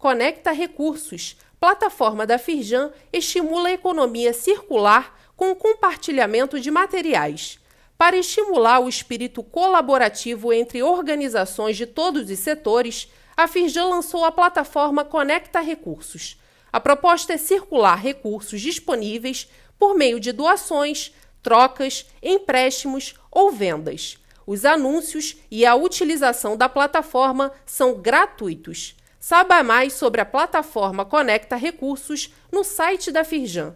Conecta Recursos, plataforma da Firjan, estimula a economia circular com o compartilhamento de materiais. Para estimular o espírito colaborativo entre organizações de todos os setores, a Firjan lançou a plataforma Conecta Recursos. A proposta é circular recursos disponíveis por meio de doações, trocas, empréstimos ou vendas. Os anúncios e a utilização da plataforma são gratuitos. Saiba mais sobre a plataforma Conecta Recursos no site da Firjan.